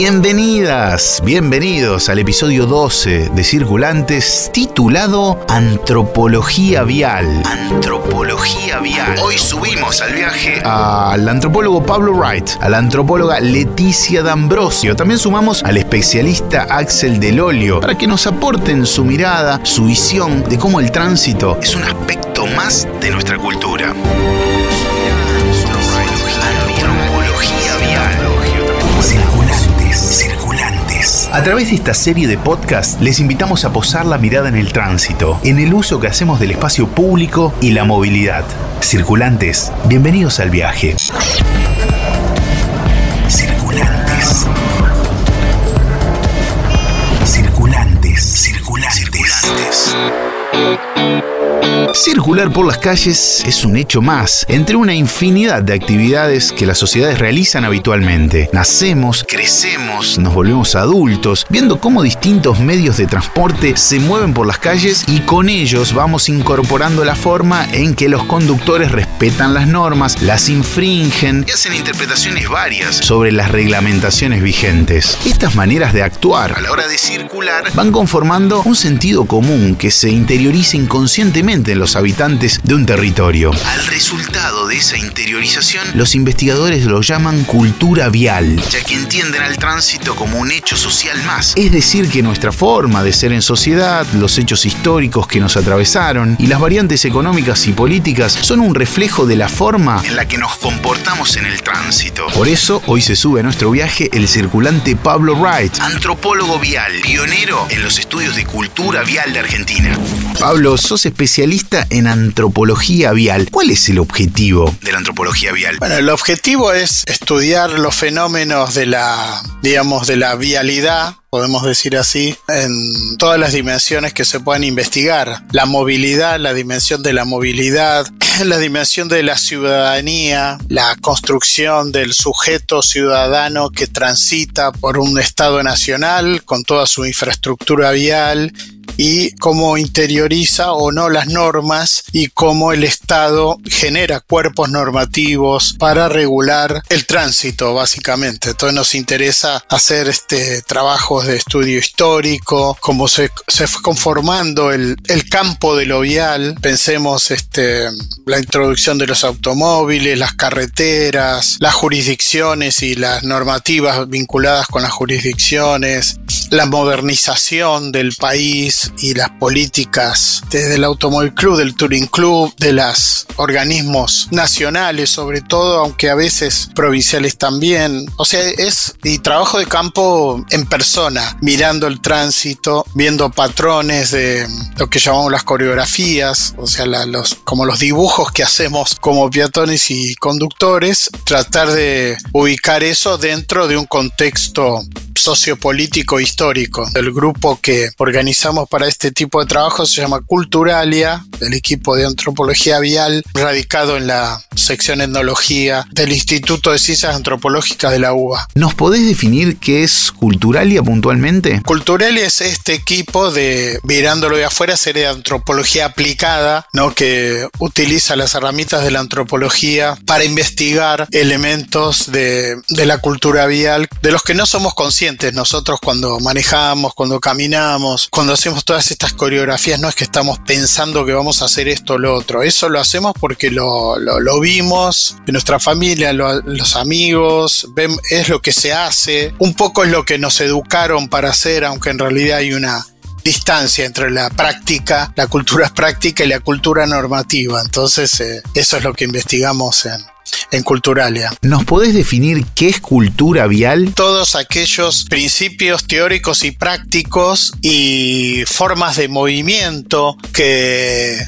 Bienvenidas, bienvenidos al episodio 12 de Circulantes titulado Antropología Vial. Antropología Vial. Hoy subimos al viaje al antropólogo Pablo Wright, a la antropóloga Leticia D'Ambrosio. También sumamos al especialista Axel Delolio para que nos aporten su mirada, su visión de cómo el tránsito es un aspecto más de nuestra cultura. A través de esta serie de podcasts les invitamos a posar la mirada en el tránsito, en el uso que hacemos del espacio público y la movilidad. Circulantes, bienvenidos al viaje. Circular por las calles es un hecho más entre una infinidad de actividades que las sociedades realizan habitualmente. Nacemos, crecemos, nos volvemos adultos, viendo cómo distintos medios de transporte se mueven por las calles y con ellos vamos incorporando la forma en que los conductores respetan las normas, las infringen y hacen interpretaciones varias sobre las reglamentaciones vigentes. Estas maneras de actuar a la hora de circular van conformando un sentido común que se interioriza inconscientemente en los habitantes de un territorio. Al resultado de esa interiorización, los investigadores lo llaman cultura vial, ya que entienden al tránsito como un hecho social más. Es decir, que nuestra forma de ser en sociedad, los hechos históricos que nos atravesaron y las variantes económicas y políticas son un reflejo de la forma en la que nos comportamos en el tránsito. Por eso, hoy se sube a nuestro viaje el circulante Pablo Wright, antropólogo vial, pionero en los estudios de cultura vial de Argentina. Pablo, sos especialista en antropología vial. ¿Cuál es el objetivo de la antropología vial? Bueno, el objetivo es estudiar los fenómenos de la, digamos, de la vialidad podemos decir así, en todas las dimensiones que se puedan investigar. La movilidad, la dimensión de la movilidad, la dimensión de la ciudadanía, la construcción del sujeto ciudadano que transita por un Estado nacional con toda su infraestructura vial y cómo interioriza o no las normas y cómo el Estado genera cuerpos normativos para regular el tránsito, básicamente. Entonces nos interesa hacer este trabajos de estudio histórico, cómo se, fue conformando el, el, campo de lo vial. Pensemos este, la introducción de los automóviles, las carreteras, las jurisdicciones y las normativas vinculadas con las jurisdicciones, la modernización del país y las políticas desde el Automóvil Club, del Touring Club, de los organismos nacionales sobre todo, aunque a veces provinciales también. O sea, es y trabajo de campo en persona, mirando el tránsito, viendo patrones de lo que llamamos las coreografías, o sea, los, como los dibujos que hacemos como peatones y conductores, tratar de ubicar eso dentro de un contexto sociopolítico histórico. El grupo que organizamos para este tipo de trabajo se llama Culturalia, el equipo de antropología vial, radicado en la sección etnología del Instituto de Ciencias Antropológicas de la UBA. ¿Nos podés definir qué es Culturalia puntualmente? Culturalia es este equipo de, mirándolo de afuera, sería antropología aplicada, ¿no? que utiliza las herramientas de la antropología para investigar elementos de, de la cultura vial de los que no somos conscientes nosotros cuando manejamos, cuando caminamos, cuando hacemos todas estas coreografías, no es que estamos pensando que vamos a hacer esto o lo otro, eso lo hacemos porque lo, lo, vimos en nuestra familia, lo, los amigos, es lo que se hace, un poco es lo que nos educaron para hacer, aunque en realidad hay una distancia entre la práctica, la cultura práctica y la cultura normativa. Entonces, eh, eso es lo que investigamos en, en Culturalia. ¿Nos podés definir qué es cultura vial? Todos aquellos principios teóricos y prácticos y formas de movimiento que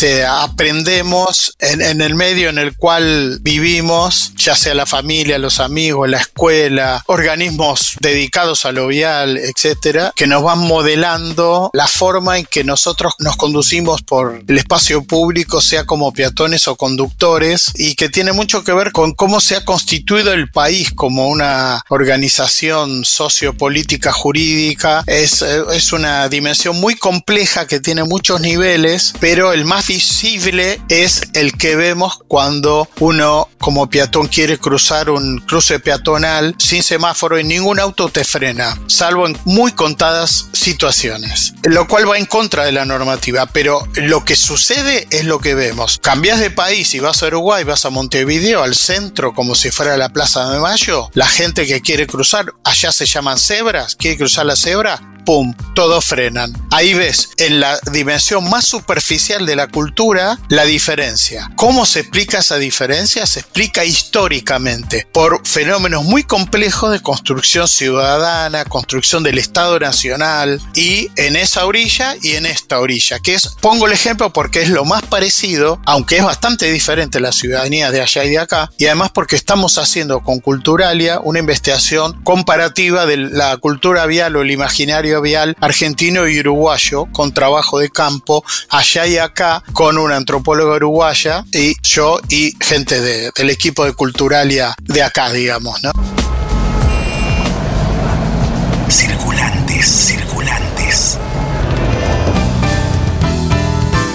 este, aprendemos en, el medio en el cual vivimos, ya sea la familia, los amigos, la escuela, organismos dedicados a lo vial, etcétera, que nos van modelando la forma en que nosotros nos conducimos por el espacio público, sea como peatones o conductores, y que tiene mucho que ver con cómo se ha constituido el país como una organización sociopolítica jurídica. Es, es una dimensión muy compleja que tiene muchos niveles, pero el más visible es el que vemos cuando uno como peatón quiere cruzar un cruce peatonal sin semáforo y ningún auto te frena, salvo en muy contadas situaciones, lo cual va en contra de la normativa, pero lo que sucede es lo que vemos. Cambias de país y vas a Uruguay, vas a Montevideo, al centro, como si fuera la Plaza de Mayo, la gente que quiere cruzar, allá se llaman cebras, quiere cruzar la cebra, ¡pum! Todos frenan. Ahí ves en la dimensión más superficial de la cultura la diferencia. ¿Cómo se explica esa diferencia? Se explica históricamente por fenómenos muy complejos de construcción ciudadana, construcción del Estado Nacional y en esa orilla y en esta orilla, que es, pongo el ejemplo porque es lo más parecido, aunque es bastante diferente la ciudadanía de allá y de acá, y además porque estamos haciendo con Culturalia una investigación comparativa de la cultura vial o el imaginario vial argentino y uruguayo con trabajo de campo allá y acá con una antropóloga uruguaya y yo y gente del equipo de Culturalia de acá, digamos, ¿no?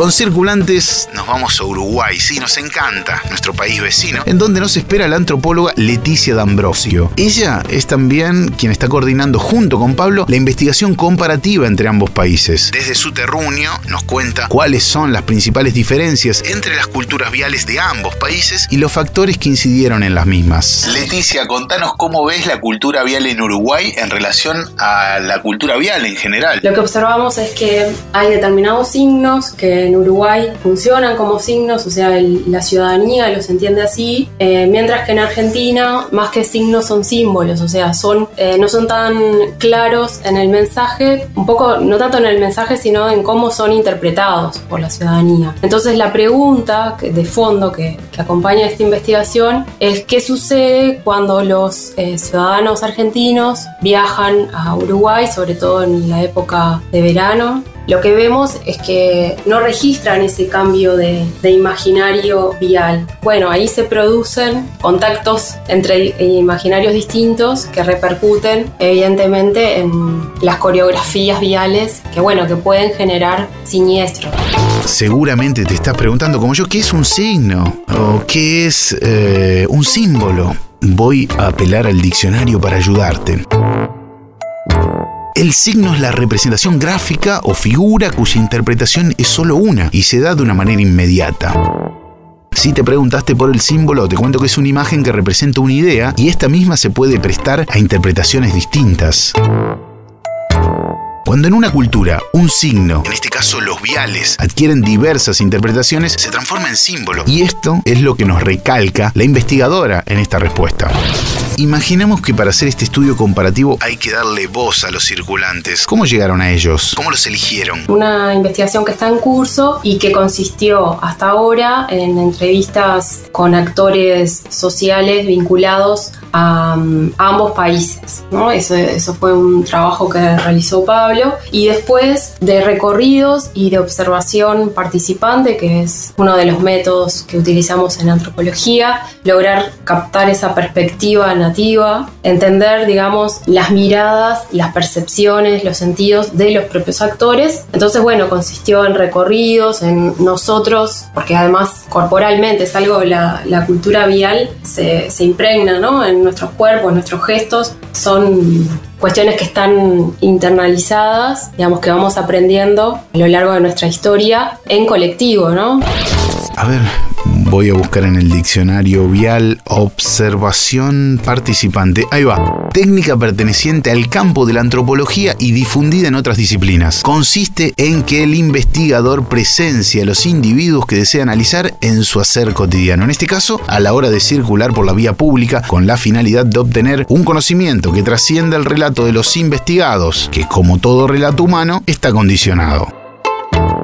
Con circulantes nos vamos a Uruguay, sí, nos encanta, nuestro país vecino, en donde nos espera la antropóloga Leticia D'Ambrosio. Ella es también quien está coordinando junto con Pablo la investigación comparativa entre ambos países. Desde su terruño nos cuenta cuáles son las principales diferencias entre las culturas viales de ambos países y los factores que incidieron en las mismas. Leticia, contanos cómo ves la cultura vial en Uruguay en relación a la cultura vial en general. Lo que observamos es que hay determinados signos que en Uruguay funcionan como signos, o sea, la ciudadanía los entiende así, eh, mientras que en Argentina más que signos son símbolos, o sea, son, eh, no son tan claros en el mensaje, un poco, no tanto en el mensaje, sino en cómo son interpretados por la ciudadanía. Entonces la pregunta de fondo que, acompaña esta investigación es qué sucede cuando los eh, ciudadanos argentinos viajan a Uruguay, sobre todo en la época de verano, lo que vemos es que no registran ese cambio de, imaginario vial. Bueno, ahí se producen contactos entre imaginarios distintos que repercuten evidentemente en las coreografías viales que bueno, que pueden generar siniestros. Seguramente te estás preguntando como yo, ¿qué es un signo? ¿O qué es eh, un símbolo? Voy a apelar al diccionario para ayudarte. El signo es la representación gráfica o figura cuya interpretación es solo una y se da de una manera inmediata. Si te preguntaste por el símbolo, te cuento que es una imagen que representa una idea y esta misma se puede prestar a interpretaciones distintas. Cuando en una cultura un signo, en este caso los viales, adquieren diversas interpretaciones, se transforma en símbolo. Y esto es lo que nos recalca la investigadora en esta respuesta. Imaginemos que para hacer este estudio comparativo hay que darle voz a los circulantes. ¿Cómo llegaron a ellos? ¿Cómo los eligieron? Una investigación que está en curso y que consistió hasta ahora en entrevistas con actores sociales vinculados a, mm, ambos países. ¿no? Eso, eso fue un trabajo que realizó Pablo. Y después de recorridos y de observación participante, que es uno de los métodos que utilizamos en antropología, lograr captar esa perspectiva nativa, entender, digamos, las miradas, las percepciones, los sentidos de los propios actores. Entonces, bueno, consistió en recorridos, en nosotros, porque además corporalmente es algo, la, la cultura vial se, se impregna, ¿no? En nuestros cuerpos, nuestros gestos, son cuestiones que están internalizadas, digamos que vamos aprendiendo a lo largo de nuestra historia en colectivo, ¿no? A ver, Voy a buscar en el diccionario vial observación participante. Ahí va. Técnica perteneciente al campo de la antropología y difundida en otras disciplinas. Consiste en que el investigador presencia a los individuos que desea analizar en su hacer cotidiano. En este caso, a la hora de circular por la vía pública con la finalidad de obtener un conocimiento que trascienda el relato de los investigados, que como todo relato humano está condicionado.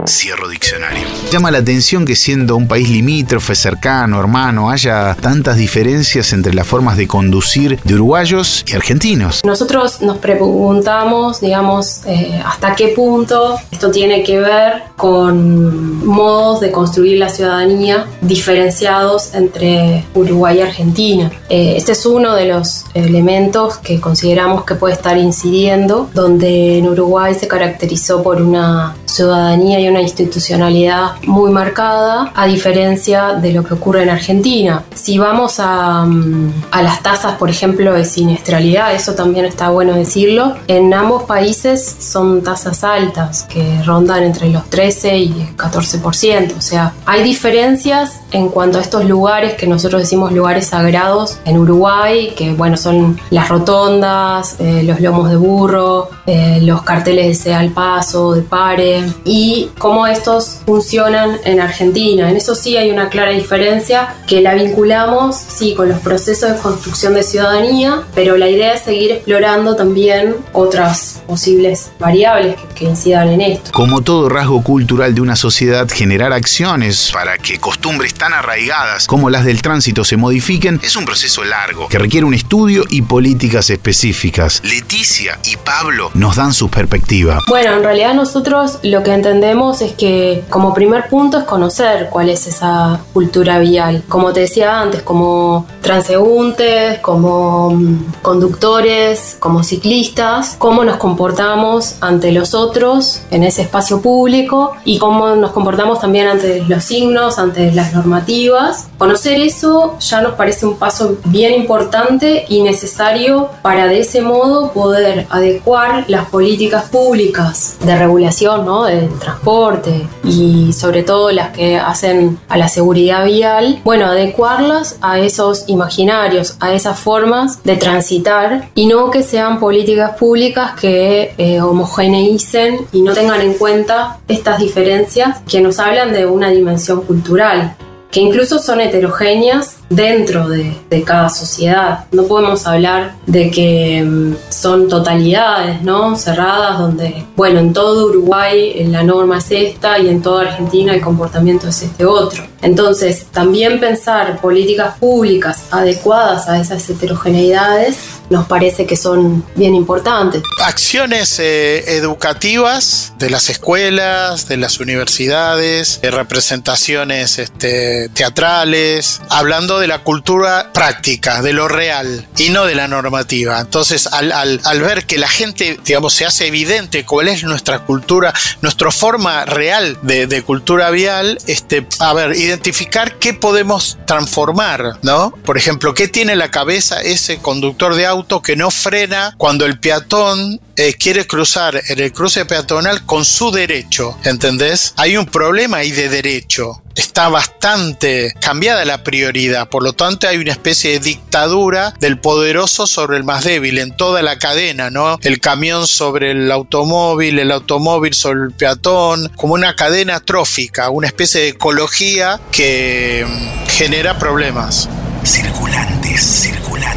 Cierro diccionario. Llama la atención que siendo un país limítrofe, cercano, hermano, haya tantas diferencias entre las formas de conducir de uruguayos y argentinos. Nosotros nos preguntamos, digamos, eh, hasta qué punto esto tiene que ver con modos de construir la ciudadanía diferenciados entre Uruguay y Argentina. Eh, este es uno de los elementos que consideramos que puede estar incidiendo, donde en Uruguay se caracterizó por una ciudadanía y una una institucionalidad muy marcada, a diferencia de lo que ocurre en Argentina. Si vamos a, mm, a las tasas, por ejemplo, de siniestralidad, eso también está bueno decirlo, en ambos países son tasas altas, que rondan entre los 13 y el 14%. O sea, hay diferencias en cuanto a estos lugares que nosotros decimos lugares sagrados en Uruguay, que bueno, son las rotondas, eh, los lomos de burro, eh, los carteles de sea al paso, de pare, y cómo estos funcionan en Argentina. En eso sí hay una clara diferencia que la vinculamos, sí, con los procesos de construcción de ciudadanía, pero la idea es seguir explorando también otras posibles variables que, que incidan en esto. Como todo rasgo cultural de una sociedad, generar acciones para que costumbres tan arraigadas como las del tránsito se modifiquen es un proceso largo que requiere un estudio y políticas específicas. Leticia y Pablo nos dan su perspectiva. Bueno, en realidad nosotros lo que entendemos es que como primer punto es conocer cuál es esa cultura vial. Como te decía antes, como transeúntes, como mm, conductores, como ciclistas, cómo nos comportamos ante los otros en ese espacio público y cómo nos comportamos también ante los signos, ante las normativas. Conocer eso ya nos parece un paso bien importante y necesario para de ese modo poder adecuar las políticas públicas de regulación ¿no? del transporte y sobre todo las que hacen a la seguridad vial, bueno, adecuarlas a esos imaginarios, a esas formas de transitar y no que sean políticas públicas que eh, homogeneicen y no tengan en cuenta estas diferencias que nos hablan de una dimensión cultural que incluso son heterogéneas dentro de, cada sociedad. No podemos hablar de que mm, son totalidades, ¿no? Cerradas, donde, bueno, en todo Uruguay la norma es esta y en toda Argentina el comportamiento es este otro. Entonces, también pensar políticas públicas adecuadas a esas heterogeneidades nos parece que son bien importantes. Acciones eh, educativas de las escuelas, de las universidades, de representaciones este, teatrales, hablando de la cultura práctica, de lo real y no de la normativa. Entonces, al, al ver que la gente, digamos, se hace evidente cuál es nuestra cultura, nuestra forma real de, de cultura vial, este, a ver, identificar qué podemos transformar, ¿no? Por ejemplo, ¿qué tiene la cabeza ese conductor de auto que no frena cuando el peatón eh, quiere cruzar en el cruce peatonal con su derecho? ¿Entendés? Hay un problema ahí de derecho está bastante cambiada la prioridad, por lo tanto hay una especie de dictadura del poderoso sobre el más débil en toda la cadena, ¿no? El camión sobre el automóvil, el automóvil sobre el peatón, como una cadena trófica, una especie de ecología que mm, genera problemas. Circulantes, circulantes.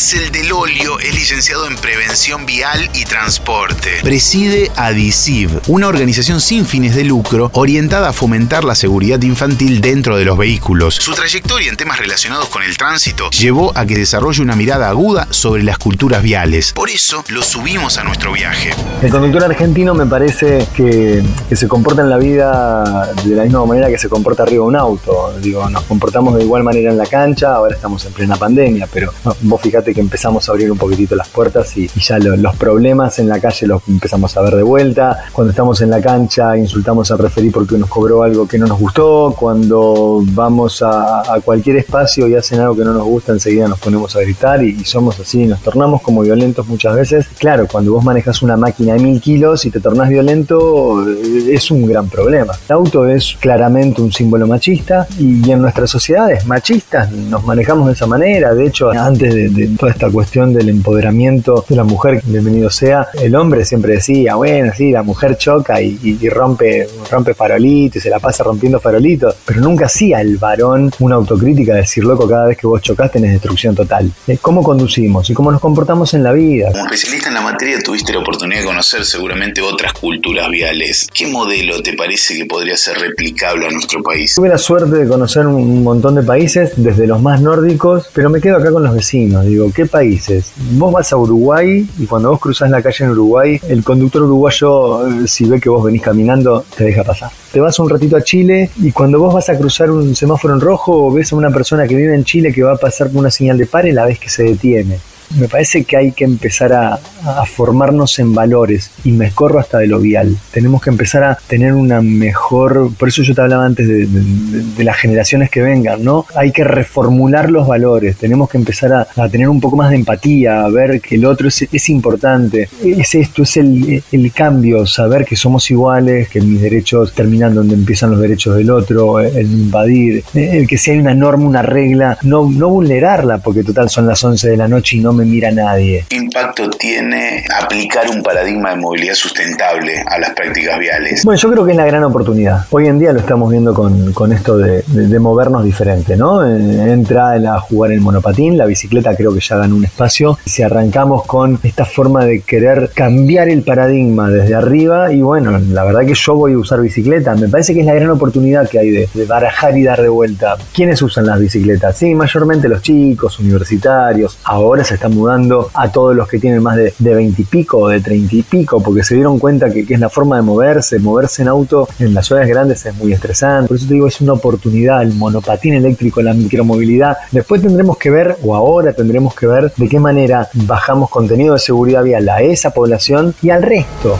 Axel Del Olio es licenciado en Prevención Vial y Transporte. Preside ADICIV, una organización sin fines de lucro orientada a fomentar la seguridad infantil dentro de los vehículos. Su trayectoria en temas relacionados con el tránsito llevó a que desarrolle una mirada aguda sobre las culturas viales. Por eso lo subimos a nuestro viaje. El conductor argentino me parece que, que se comporta en la vida de la misma manera que se comporta arriba de un auto. Digo, nos comportamos de igual manera en la cancha, ahora estamos en plena pandemia, pero no, vos que empezamos a abrir un poquitito las puertas y, y ya lo- los problemas en la calle los empezamos a ver de vuelta. Cuando estamos en la cancha insultamos al referí porque nos cobró algo que no nos gustó. Cuando vamos a, cualquier espacio y hacen algo que no nos gusta, enseguida nos ponemos a gritar y, y somos así, nos tornamos como violentos muchas veces. Claro, cuando vos manejas una máquina de mil kilos y te tornás violento, eh, es un gran problema. El auto es claramente un símbolo machista y en nuestras sociedades machistas nos manejamos de esa manera. De hecho, antes de toda esta cuestión del empoderamiento de la mujer, bienvenido sea, el hombre siempre decía, bueno, sí, la mujer choca y, y- y rompe, rompe farolitos y se la pasa rompiendo farolitos, pero nunca hacía el varón una autocrítica de decir, loco, cada vez que vos chocás tenés destrucción total. Eh, ¿Cómo conducimos y cómo nos comportamos en la vida? Como especialista en la materia tuviste la oportunidad de conocer seguramente otras culturas viales. ¿Qué modelo te parece que podría ser replicable a nuestro país? Tuve la suerte de conocer un montón de países, desde los más nórdicos, pero me quedo acá con los vecinos. Digo, ¿qué países? Vos vas a Uruguay y cuando vos cruzás la calle en Uruguay, el conductor uruguayo, eh, si ve que vos venís caminando, te deja pasar. Te vas un ratito a Chile y cuando vos vas a cruzar un semáforo en rojo, ves a una persona que vive en Chile que va a pasar con una señal de pare, la ves que se detiene. Me parece que hay que empezar a, formarnos en valores y me escorro hasta de lo vial. Tenemos que empezar a tener una mejor, por eso yo te hablaba antes de, las generaciones que vengan, ¿no? Hay que reformular los valores, tenemos que empezar a, tener un poco más de empatía, a ver que el otro es, importante, es esto, es el, el, cambio, saber que somos iguales, que mis derechos terminan donde empiezan los derechos del otro, el invadir, el que si hay una norma, una regla, no, no vulnerarla, porque total son las 11 de la noche y no me mira nadie. ¿Qué impacto tiene aplicar un paradigma de movilidad sustentable a las prácticas viales? Bueno, yo creo que es la gran oportunidad. Hoy en día lo estamos viendo con, con esto de, de, movernos diferente, ¿no? Eh, entra a jugar el monopatín, la bicicleta creo que ya ganó un espacio. Si arrancamos con esta forma de querer cambiar el paradigma desde arriba, y bueno, la verdad que yo voy a usar bicicleta, me parece que es la gran oportunidad que hay de, de barajar y dar de vuelta. ¿Quiénes usan las bicicletas? Sí, mayormente los chicos, universitarios. Ahora se están mudando a todos los que tienen más de, de 20 y pico o de 30 y pico, porque se dieron cuenta que, que, es la forma de moverse. Moverse en auto en las ciudades grandes es muy estresante. Por eso te digo, es una oportunidad. El monopatín eléctrico, la micromovilidad. Después tendremos que ver, o ahora tendremos que ver, de qué manera bajamos contenido de seguridad vial a esa población y al resto.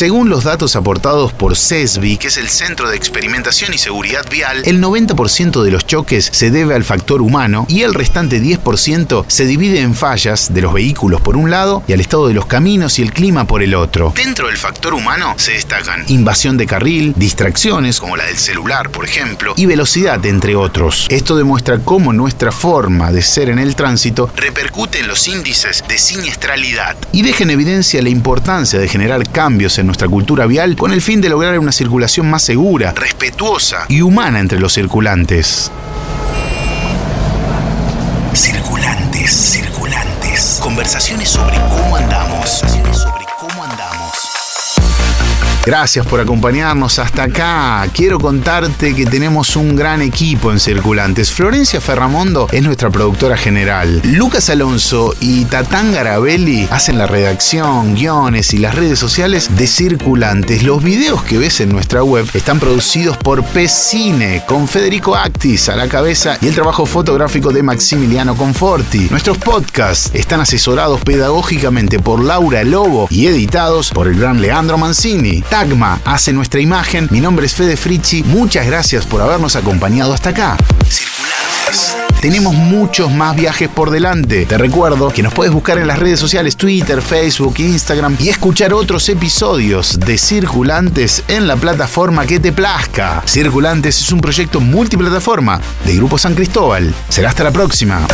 Según los datos aportados por CESBI, que es el Centro de Experimentación y Seguridad Vial, el 90% de los choques se debe al factor humano y el restante 10% se divide en fallas de los vehículos por un lado y al estado de los caminos y el clima por el otro. Dentro del factor humano se destacan invasión de carril, distracciones como la del celular, por ejemplo, y velocidad, entre otros. Esto demuestra cómo nuestra forma de ser en el tránsito repercute en los índices de siniestralidad y deja en evidencia la importancia de generar cambios en nuestra cultura vial con el fin de lograr una circulación más segura, respetuosa y humana entre los circulantes. Circulantes, circulantes. Conversaciones sobre cómo andamos. Gracias por acompañarnos hasta acá. Quiero contarte que tenemos un gran equipo en Circulantes. Florencia Ferramondo es nuestra productora general. Lucas Alonso y Tatán Garabelli hacen la redacción, guiones y las redes sociales de Circulantes. Los videos que ves en nuestra web están producidos por P-Cine, con Federico Actis a la cabeza y el trabajo fotográfico de Maximiliano Conforti. Nuestros podcasts están asesorados pedagógicamente por Laura Lobo y editados por el gran Leandro Mancini. Tagma hace nuestra imagen. Mi nombre es Fede Frichi. Muchas gracias por habernos acompañado hasta acá. Circulantes. Tenemos muchos más viajes por delante. Te recuerdo que nos puedes buscar en las redes sociales Twitter, Facebook, Instagram y escuchar otros episodios de Circulantes en la plataforma que te plazca. Circulantes es un proyecto multiplataforma de Grupo San Cristóbal. Será hasta la próxima.